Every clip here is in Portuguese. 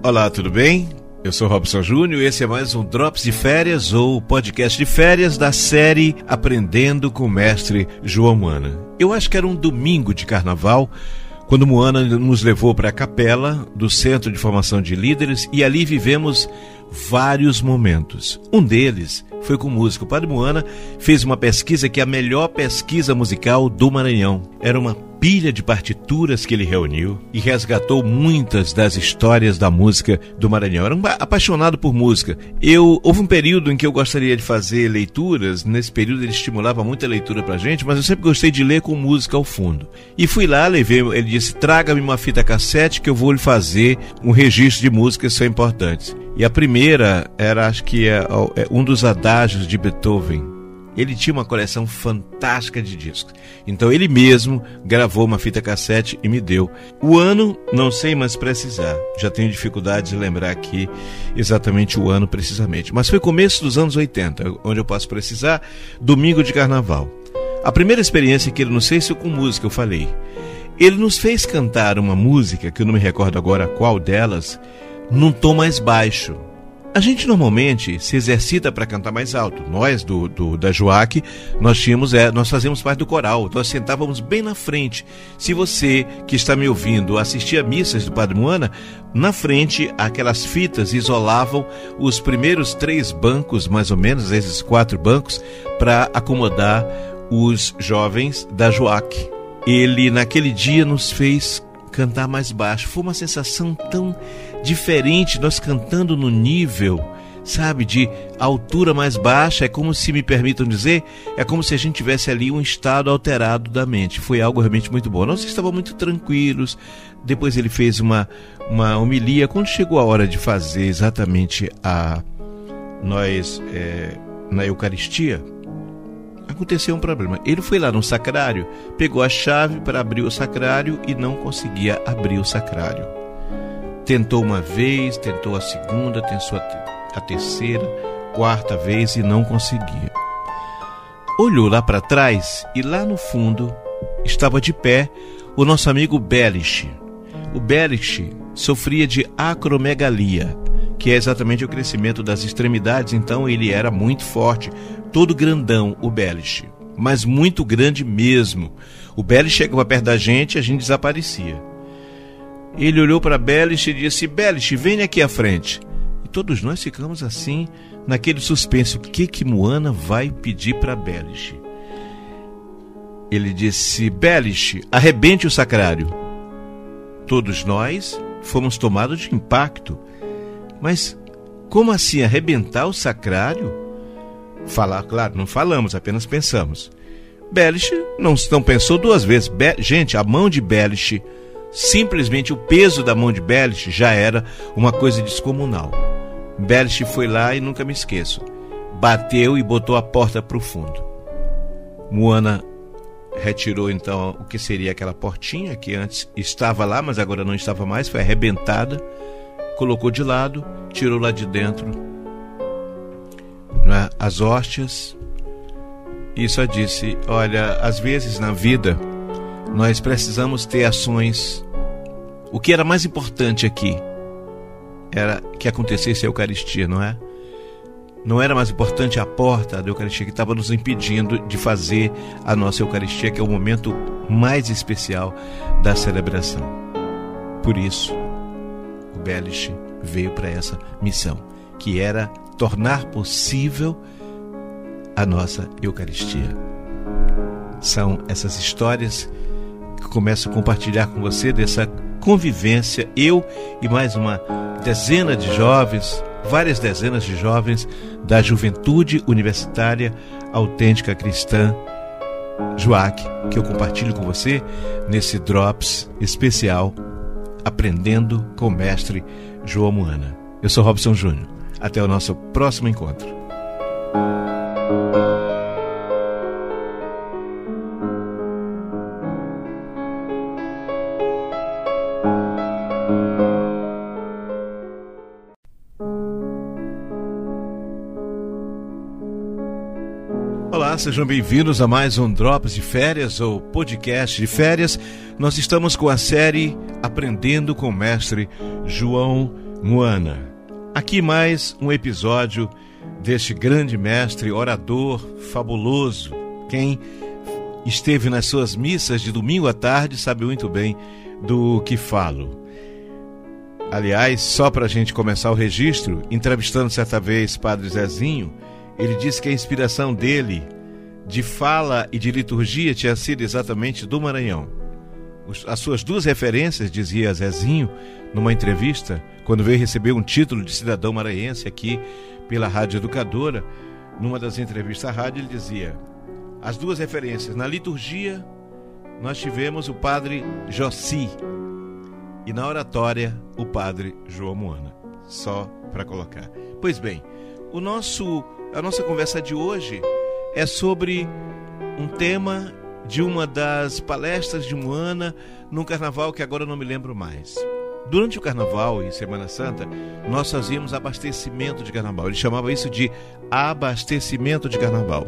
Olá, tudo bem? Eu sou Robson Júnior e esse é mais um Drops de Férias ou podcast de férias da série Aprendendo com o Mestre João Moana. Eu acho que era um domingo de carnaval quando Moana nos levou para a capela do Centro de Formação de Líderes e ali vivemos vários momentos. Um deles foi com música. O Padre Moana fez uma pesquisa que é a melhor pesquisa musical do Maranhão. Era uma pilha de partituras que ele reuniu e resgatou muitas das histórias da música do Maranhão. Era um apaixonado por música. Eu houve um período em que eu gostaria de fazer leituras. Nesse período ele estimulava muita leitura pra gente, mas eu sempre gostei de ler com música ao fundo. E fui lá, levei, ele disse: "Traga-me uma fita cassete que eu vou lhe fazer um registro de músicas que são importantes". E a primeira era, acho que é, é um dos adágios de Beethoven ele tinha uma coleção fantástica de discos. Então ele mesmo gravou uma fita cassete e me deu. O ano, não sei mais precisar. Já tenho dificuldade de lembrar aqui exatamente o ano precisamente. Mas foi começo dos anos 80, onde eu posso precisar, domingo de carnaval. A primeira experiência que ele não sei se com música eu falei. Ele nos fez cantar uma música, que eu não me recordo agora qual delas, num tom mais baixo. A gente normalmente se exercita para cantar mais alto. Nós do, do da Joac, nós tínhamos, é, nós fazíamos parte do coral, nós sentávamos bem na frente. Se você que está me ouvindo assistia missas do Padre Moana, na frente aquelas fitas isolavam os primeiros três bancos, mais ou menos, esses quatro bancos, para acomodar os jovens da Joac. Ele naquele dia nos fez cantar mais baixo. Foi uma sensação tão diferente, nós cantando no nível, sabe, de altura mais baixa. É como se me permitam dizer, é como se a gente tivesse ali um estado alterado da mente. Foi algo realmente muito bom. Nós estávamos muito tranquilos. Depois ele fez uma, uma homilia. Quando chegou a hora de fazer exatamente a nós é, na Eucaristia, aconteceu um problema. Ele foi lá no sacrário, pegou a chave para abrir o sacrário e não conseguia abrir o sacrário. Tentou uma vez, tentou a segunda, tentou a terceira, quarta vez e não conseguia. Olhou lá para trás e lá no fundo estava de pé o nosso amigo Belich. O Belich sofria de acromegalia, que é exatamente o crescimento das extremidades, então ele era muito forte, todo grandão, o Belich, mas muito grande mesmo. O Belich chegava perto da gente e a gente desaparecia. Ele olhou para Belich e disse: Belich, vem aqui à frente. E todos nós ficamos assim, naquele suspense: o que que Moana vai pedir para Belich? Ele disse: Belich, arrebente o sacrário. Todos nós fomos tomados de impacto. Mas como assim arrebentar o sacrário? Falar, claro, não falamos, apenas pensamos. Belich não, não pensou duas vezes. Be gente, a mão de Belich, simplesmente o peso da mão de Belich já era uma coisa descomunal. Belich foi lá e nunca me esqueço. Bateu e botou a porta para o fundo. Moana retirou então o que seria aquela portinha que antes estava lá, mas agora não estava mais, foi arrebentada, colocou de lado, tirou lá de dentro é? as hóstias, e só disse: Olha, às vezes na vida nós precisamos ter ações. O que era mais importante aqui era que acontecesse a Eucaristia, não é? Não era mais importante a porta da Eucaristia que estava nos impedindo de fazer a nossa Eucaristia, que é o momento mais especial da celebração. Por isso, Belich veio para essa missão, que era tornar possível a nossa Eucaristia. São essas histórias que começo a compartilhar com você dessa convivência, eu e mais uma dezena de jovens, várias dezenas de jovens da juventude universitária autêntica cristã Joac, que eu compartilho com você nesse Drops especial Aprendendo com o Mestre João Moana. Eu sou Robson Júnior. Até o nosso próximo encontro. Sejam bem-vindos a mais um Drops de Férias ou podcast de férias. Nós estamos com a série Aprendendo com o Mestre João Moana. Aqui mais um episódio deste grande mestre, orador fabuloso. Quem esteve nas suas missas de domingo à tarde sabe muito bem do que falo. Aliás, só para a gente começar o registro, entrevistando certa vez Padre Zezinho, ele disse que a inspiração dele de fala e de liturgia tinha sido exatamente do Maranhão. As suas duas referências, dizia Zezinho, numa entrevista, quando veio receber um título de cidadão maranhense aqui pela Rádio Educadora, numa das entrevistas à rádio, ele dizia: as duas referências. Na liturgia, nós tivemos o padre Jossi e na oratória, o padre João Moana. Só para colocar. Pois bem, o nosso, a nossa conversa de hoje é sobre um tema de uma das palestras de Moana num carnaval que agora não me lembro mais. Durante o carnaval e Semana Santa, nós fazíamos abastecimento de carnaval. Ele chamava isso de abastecimento de carnaval.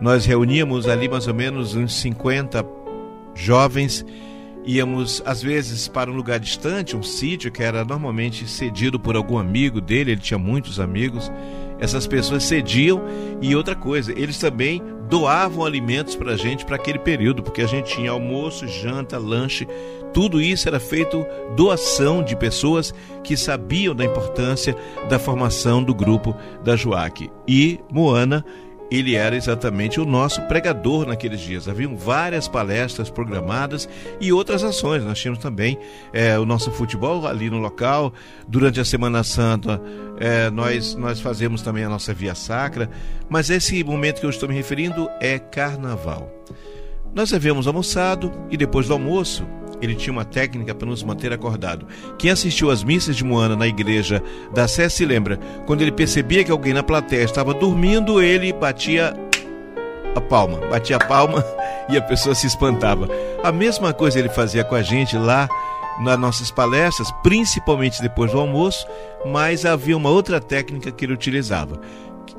Nós reuníamos ali mais ou menos uns 50 jovens, íamos às vezes para um lugar distante, um sítio que era normalmente cedido por algum amigo dele, ele tinha muitos amigos. Essas pessoas cediam e outra coisa, eles também doavam alimentos para a gente para aquele período, porque a gente tinha almoço, janta, lanche, tudo isso era feito doação de pessoas que sabiam da importância da formação do grupo da Joaque. E Moana ele era exatamente o nosso pregador naqueles dias. Haviam várias palestras programadas e outras ações. Nós tínhamos também é, o nosso futebol ali no local. Durante a Semana Santa, é, nós, nós fazemos também a nossa via sacra. Mas esse momento que eu estou me referindo é carnaval. Nós havíamos almoçado e depois do almoço, ele tinha uma técnica para nos manter acordado. Quem assistiu às missas de Moana na igreja da Sé se lembra, quando ele percebia que alguém na plateia estava dormindo, ele batia a palma, batia a palma e a pessoa se espantava. A mesma coisa ele fazia com a gente lá nas nossas palestras, principalmente depois do almoço, mas havia uma outra técnica que ele utilizava.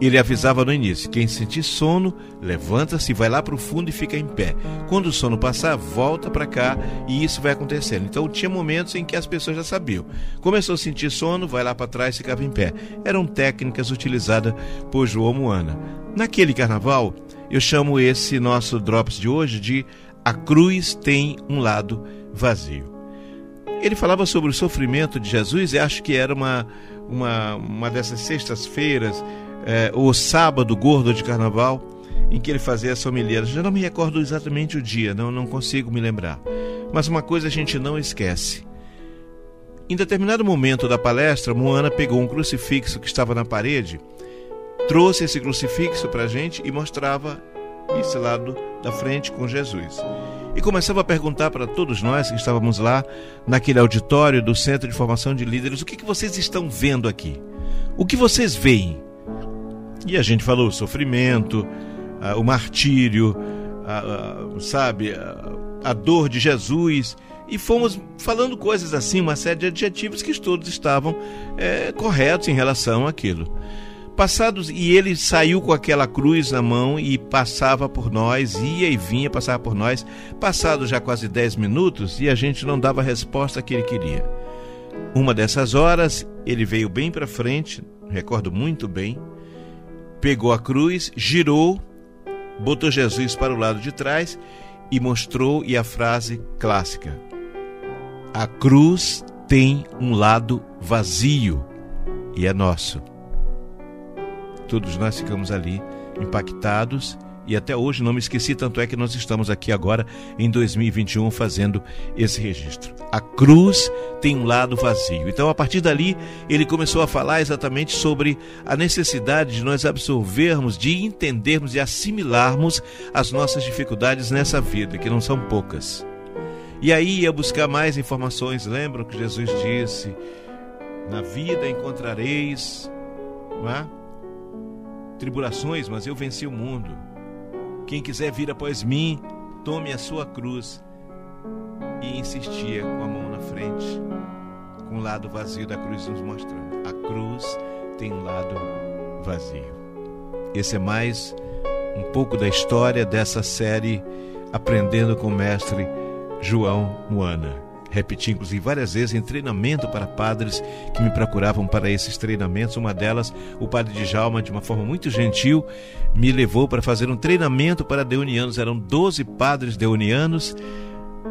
Ele avisava no início: quem sentir sono, levanta-se, vai lá para o fundo e fica em pé. Quando o sono passar, volta para cá e isso vai acontecendo. Então tinha momentos em que as pessoas já sabiam. Começou a sentir sono, vai lá para trás e ficava em pé. Eram técnicas utilizadas por João Moana. Naquele carnaval, eu chamo esse nosso Drops de hoje de A Cruz Tem um Lado Vazio. Ele falava sobre o sofrimento de Jesus e acho que era uma, uma, uma dessas sextas-feiras é, o sábado gordo de carnaval, em que ele fazia essa homilia. Já não me recordo exatamente o dia, não, não consigo me lembrar. Mas uma coisa a gente não esquece. Em determinado momento da palestra, Moana pegou um crucifixo que estava na parede, trouxe esse crucifixo para a gente e mostrava esse lado da frente com Jesus. E começava a perguntar para todos nós que estávamos lá, naquele auditório do Centro de Formação de Líderes, o que, que vocês estão vendo aqui? O que vocês veem? E a gente falou o sofrimento, o martírio, sabe, a dor de Jesus. E fomos falando coisas assim, uma série de adjetivos que todos estavam é, corretos em relação àquilo. Passados, e ele saiu com aquela cruz na mão e passava por nós, ia e vinha, passava por nós. Passados já quase 10 minutos e a gente não dava a resposta que ele queria. Uma dessas horas, ele veio bem para frente, recordo muito bem, pegou a cruz, girou, botou Jesus para o lado de trás e mostrou e a frase clássica: A cruz tem um lado vazio e é nosso. Todos nós ficamos ali impactados e até hoje não me esqueci, tanto é que nós estamos aqui agora em 2021 fazendo esse registro. A cruz tem um lado vazio. Então, a partir dali, ele começou a falar exatamente sobre a necessidade de nós absorvermos, de entendermos e assimilarmos as nossas dificuldades nessa vida, que não são poucas. E aí ia buscar mais informações. Lembram que Jesus disse: Na vida encontrareis é? tribulações, mas eu venci o mundo. Quem quiser vir após mim, tome a sua cruz. E insistia com a mão na frente, com o lado vazio da cruz nos mostrando. A cruz tem um lado vazio. Esse é mais um pouco da história dessa série Aprendendo com o Mestre João Moana. Repeti inclusive várias vezes em treinamento para padres que me procuravam para esses treinamentos. Uma delas, o padre Djalma, de uma forma muito gentil, me levou para fazer um treinamento para deunianos. Eram 12 padres deunianos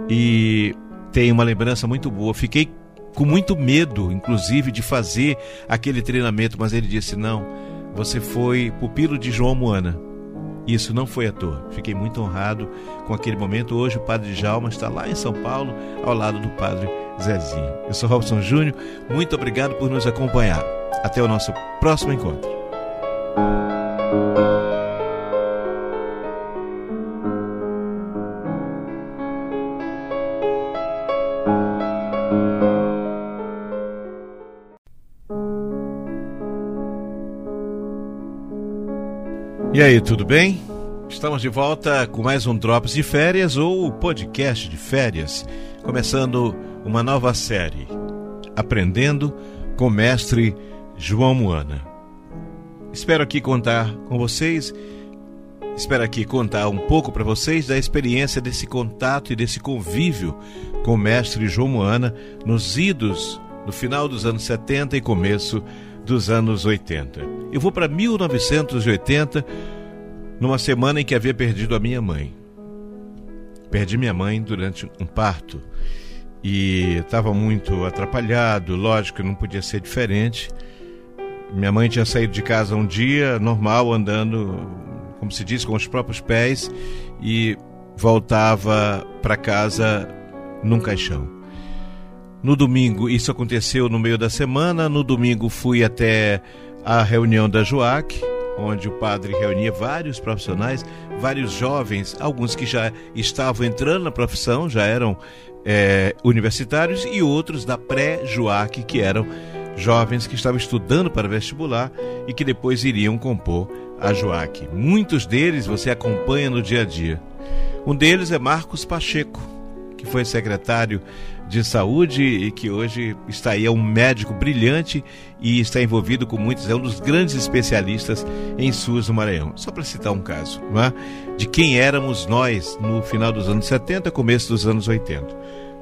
e tenho uma lembrança muito boa. Fiquei com muito medo, inclusive, de fazer aquele treinamento, mas ele disse: não, você foi pupilo de João Moana. Isso não foi à toa. Fiquei muito honrado com aquele momento. Hoje o Padre Jalma está lá em São Paulo, ao lado do Padre Zezinho. Eu sou Robson Júnior, muito obrigado por nos acompanhar. Até o nosso próximo encontro. E aí, tudo bem? Estamos de volta com mais um Drops de Férias ou podcast de férias, começando uma nova série, Aprendendo com o Mestre João Moana. Espero aqui contar com vocês, espero aqui contar um pouco para vocês da experiência desse contato e desse convívio com o Mestre João Moana nos idos no final dos anos 70 e começo dos anos 80. Eu vou para 1980, numa semana em que havia perdido a minha mãe. Perdi minha mãe durante um parto e estava muito atrapalhado, lógico, não podia ser diferente. Minha mãe tinha saído de casa um dia, normal, andando, como se diz, com os próprios pés e voltava para casa num caixão. No domingo, isso aconteceu no meio da semana. No domingo, fui até a reunião da JUAC, onde o padre reunia vários profissionais, vários jovens, alguns que já estavam entrando na profissão, já eram é, universitários, e outros da pré-JUAC, que eram jovens que estavam estudando para vestibular e que depois iriam compor a JUAC. Muitos deles você acompanha no dia a dia. Um deles é Marcos Pacheco, que foi secretário de saúde e que hoje está aí, é um médico brilhante e está envolvido com muitos, é um dos grandes especialistas em SUS do Maranhão. Só para citar um caso, não é? de quem éramos nós no final dos anos 70, começo dos anos 80.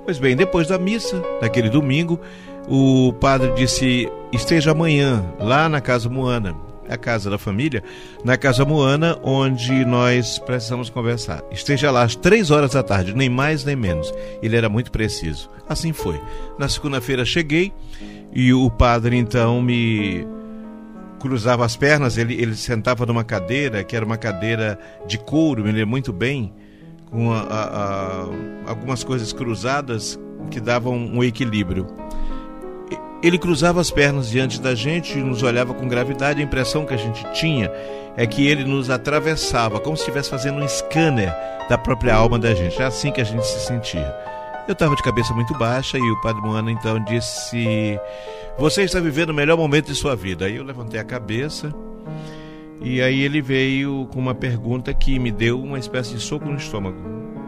Pois bem, depois da missa, naquele domingo, o padre disse: esteja amanhã lá na Casa Moana a casa da família, na Casa Moana, onde nós precisamos conversar. Esteja lá às três horas da tarde, nem mais nem menos. Ele era muito preciso. Assim foi. Na segunda-feira cheguei e o padre então me cruzava as pernas, ele, ele sentava numa cadeira, que era uma cadeira de couro, me lembro muito bem, com a, a, a, algumas coisas cruzadas que davam um equilíbrio. Ele cruzava as pernas diante da gente e nos olhava com gravidade. A impressão que a gente tinha é que ele nos atravessava, como se estivesse fazendo um scanner da própria alma da gente. É assim que a gente se sentia. Eu estava de cabeça muito baixa e o Padre Moana então disse: Você está vivendo o melhor momento de sua vida. Aí eu levantei a cabeça e aí ele veio com uma pergunta que me deu uma espécie de soco no estômago.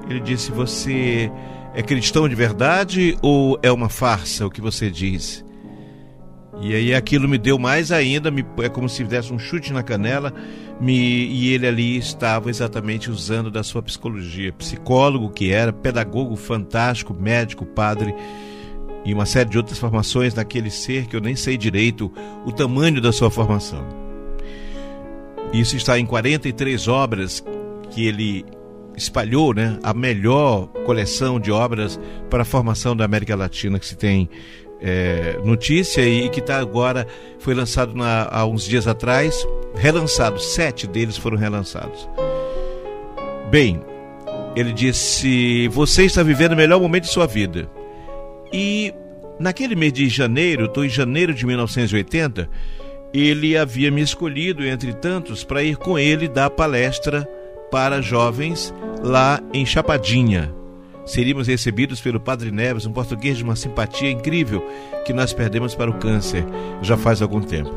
Ele disse: Você é cristão de verdade ou é uma farsa o que você diz? E aí aquilo me deu mais ainda, me, é como se desse um chute na canela, me, e ele ali estava exatamente usando da sua psicologia. Psicólogo que era, pedagogo fantástico, médico, padre e uma série de outras formações naquele ser que eu nem sei direito o tamanho da sua formação. Isso está em 43 obras que ele espalhou, né, a melhor coleção de obras para a formação da América Latina que se tem é, notícia e que está agora, foi lançado na, há uns dias atrás, relançado, sete deles foram relançados. Bem, ele disse: Você está vivendo o melhor momento de sua vida. E naquele mês de janeiro, estou em janeiro de 1980, ele havia me escolhido, entre tantos, para ir com ele dar palestra para jovens lá em Chapadinha, seríamos recebidos pelo Padre Neves, um português de uma simpatia incrível que nós perdemos para o câncer já faz algum tempo.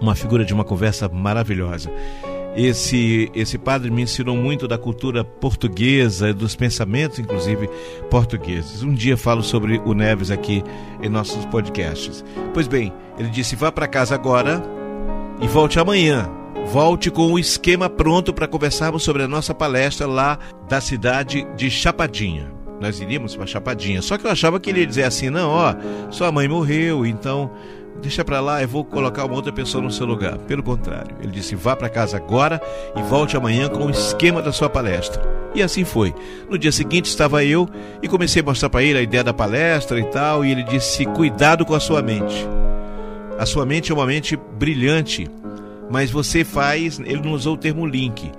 Uma figura de uma conversa maravilhosa. Esse, esse padre me ensinou muito da cultura portuguesa, dos pensamentos, inclusive, portugueses. Um dia falo sobre o Neves aqui em nossos podcasts. Pois bem, ele disse: vá para casa agora e volte amanhã Volte com o esquema pronto para conversarmos sobre a nossa palestra lá da cidade de Chapadinha. nós iríamos para Chapadinha. Só que eu achava que ele ia dizer assim: não, ó, sua mãe morreu, então deixa para lá, eu vou colocar uma outra pessoa no seu lugar. Pelo contrário, ele disse: vá para casa agora e volte amanhã com o esquema da sua palestra. E assim foi. No dia seguinte estava eu e comecei a mostrar para ele a ideia da palestra e tal, e ele disse: cuidado com a sua mente. A sua mente é uma mente brilhante, mas você faz. Ele não usou o termo link.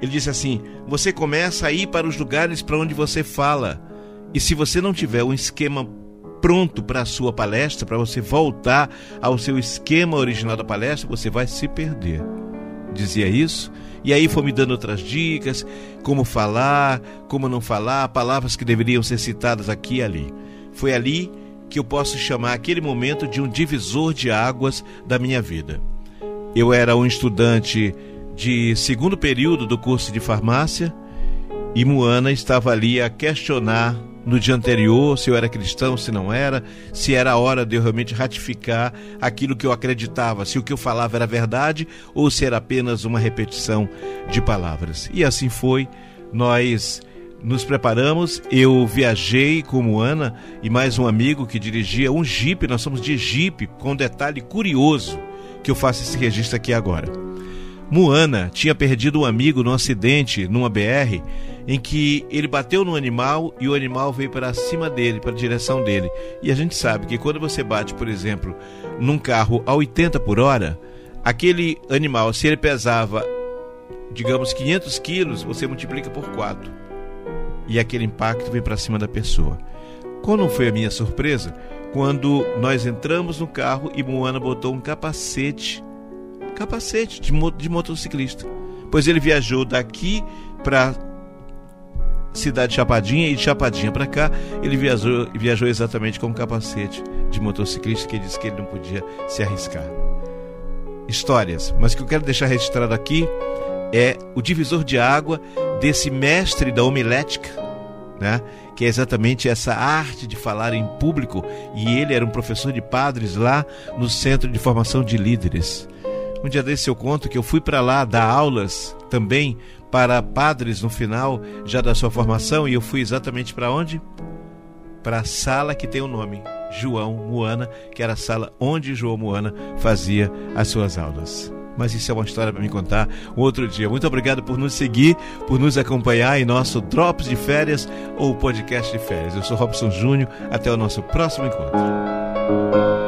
Ele disse assim: você começa a ir para os lugares para onde você fala. E se você não tiver um esquema pronto para a sua palestra, para você voltar ao seu esquema original da palestra, você vai se perder. Dizia isso, e aí foi me dando outras dicas, como falar, como não falar, palavras que deveriam ser citadas aqui e ali. Foi ali que eu posso chamar aquele momento de um divisor de águas da minha vida. Eu era um estudante de segundo período do curso de farmácia e Moana estava ali a questionar no dia anterior, se eu era cristão, se não era, se era a hora de eu realmente ratificar aquilo que eu acreditava, se o que eu falava era verdade ou se era apenas uma repetição de palavras. E assim foi, nós nos preparamos, eu viajei como Ana e mais um amigo que dirigia um Jeep, nós somos de Jeep, com um detalhe curioso que eu faço esse registro aqui agora. Moana tinha perdido um amigo num acidente numa BR em que ele bateu no animal e o animal veio para cima dele, para a direção dele. E a gente sabe que quando você bate, por exemplo, num carro a 80 por hora, aquele animal, se ele pesava, digamos, 500 quilos, você multiplica por 4. E aquele impacto vem para cima da pessoa. Qual não foi a minha surpresa? Quando nós entramos no carro e Moana botou um capacete, capacete de, de motociclista. Pois ele viajou daqui para cidade de Chapadinha e de Chapadinha para cá, ele viajou, viajou exatamente com um capacete de motociclista que disse que ele não podia se arriscar. Histórias, mas o que eu quero deixar registrado aqui é o divisor de água desse mestre da homilética, né? que é exatamente essa arte de falar em público, e ele era um professor de padres lá no Centro de Formação de Líderes. Um dia desse eu conto que eu fui para lá dar aulas também para padres no final já da sua formação e eu fui exatamente para onde? Para a sala que tem o nome João Moana, que era a sala onde João Moana fazia as suas aulas. Mas isso é uma história para me contar um outro dia. Muito obrigado por nos seguir, por nos acompanhar em nosso Drops de Férias ou podcast de férias. Eu sou Robson Júnior. Até o nosso próximo encontro.